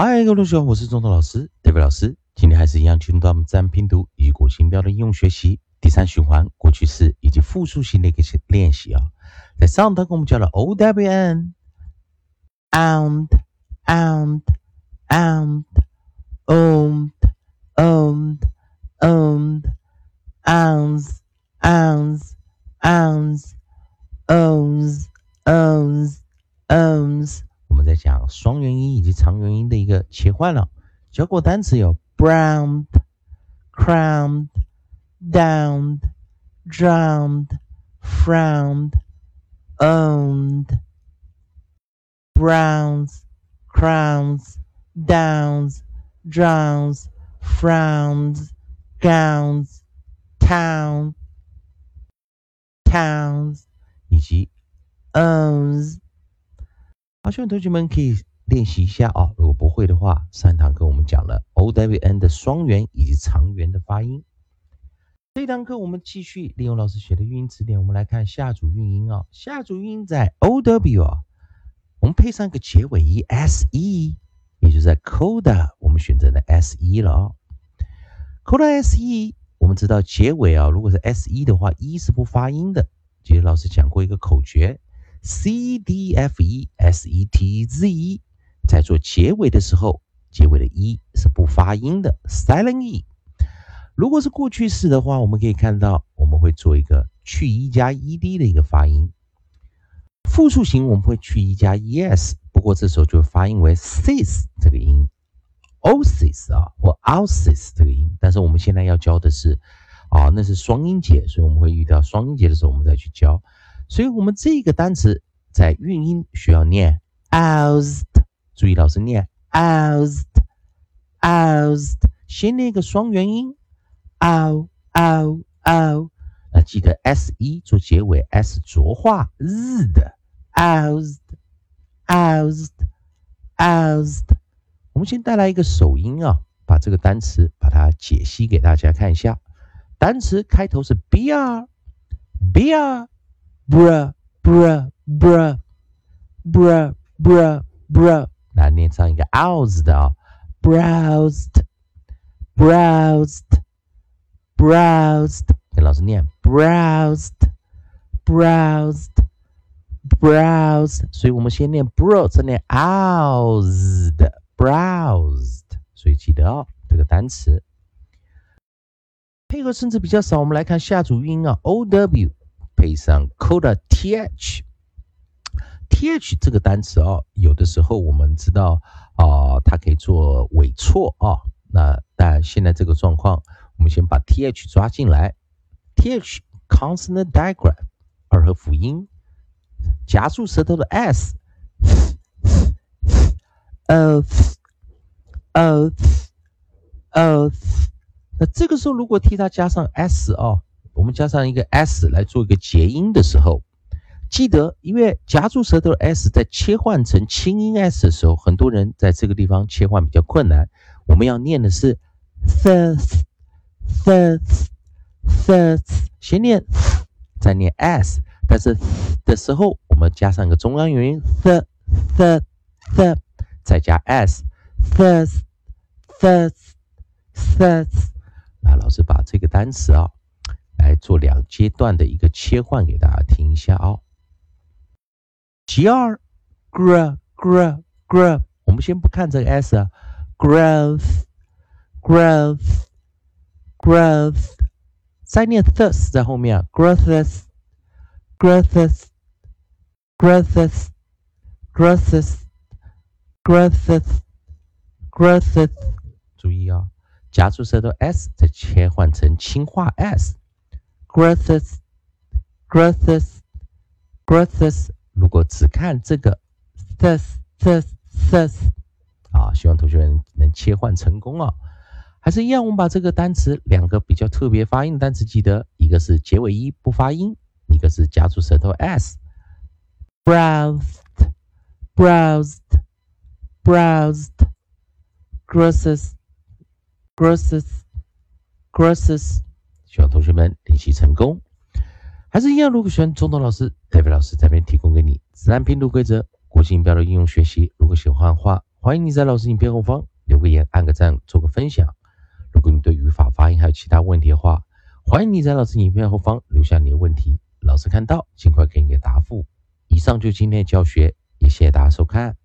嗨，各位同学好，我是中头老师，David 老师。今天还是一样进入到我们自然拼读以及国音标的应用学习第三循环过去式以及复数型的一个练习啊。在上堂我们教了 O W N and and and and and and ands ands ands owns owns owns 在讲双元音以及长元音的一个切换了。教过单词有 browned、crowned、downed、drowned、frowned、owned、browns、crowns、downs、drowns、frowns、gowns、town、towns 以及 owns。希望同学们可以练习一下哦。如果不会的话，上堂课我们讲了 O W N 的双元以及长元的发音。这堂课我们继续利用老师写的韵音词典，我们来看下组韵音啊。下组韵音在 O W 啊，我们配上一个结尾音 S E，也就是在 Coda 我们选择的 S E 了啊。Coda S E，我们知道结尾啊，如果是 S E 的话，E 是不发音的。记得老师讲过一个口诀。C D F E S E T Z E，在做结尾的时候，结尾的 E 是不发音的，silent E。如果是过去式的话，我们可以看到，我们会做一个去 E 加 E D 的一个发音。复数型我们会去 E 加 E S，不过这时候就发音为 sis 这个音，osis 啊或 ousis 这个音。但是我们现在要教的是啊，那是双音节，所以我们会遇到双音节的时候，我们再去教。所以我们这个单词在韵音需要念 oused，注意老师念 oused，oused，先念一个双元音 o o o，那记得 s 一做结尾，s 浊化 z 的 oused，oused，oused。我们先带来一个首音啊，把这个单词把它解析给大家看一下。单词开头是 beer，beer。bruh bruh bruh bruh bruh bruh，来念上一个 ours 的啊，browsed browsed browsed，跟老师念 browsed browsed browsed，所以我们先念 bro，再念 oused browsed，所以记得哦这个单词。配合甚至比较少，我们来看下组音啊，o w。 配上 coda th，th 这个单词哦，有的时候我们知道啊，它可以做尾错啊。那但现在这个状况，我们先把 th 抓进来。th consonant diagram，二合辅音，夹住舌头的 s。呃呃呃，那这个时候如果替它加上 s 哦。我们加上一个 s 来做一个结音的时候，记得，因为夹住舌头 s 在切换成轻音 s 的时候，很多人在这个地方切换比较困难。我们要念的是 third，third，third，先念，再念 s，但是的时候我们加上一个中央元音 th th th，再加 s，third，third，third。那老师把这个单词啊。来做两阶段的一个切换，给大家听一下啊。gr gr gr gr，我们先不看这个 s 啊，growth growth growth，再念 thus 在后面，growths growths growths growths growths growths，注意啊，夹住舌头 s，再切换成轻化 s。Growths, growths, growths。如果只看这个 thus, thus, thus，啊，希望同学们能切换成功啊。还是一样，我们把这个单词两个比较特别发音的单词记得，一个是结尾一不发音，一个是夹住舌头 s。browsed, browsed, browsed, grosses, grosses, grosses。希望同学们练习成功。还是一样，如果喜欢中东老师、戴维老师这边提供给你自然拼读规则、国际音标的应用学习，如果喜欢的话。欢迎你在老师影片后方留个言、按个赞、做个分享。如果你对语法、发音还有其他问题的话，欢迎你在老师影片后方留下你的问题，老师看到尽快给你个答复。以上就是今天的教学，也谢谢大家收看。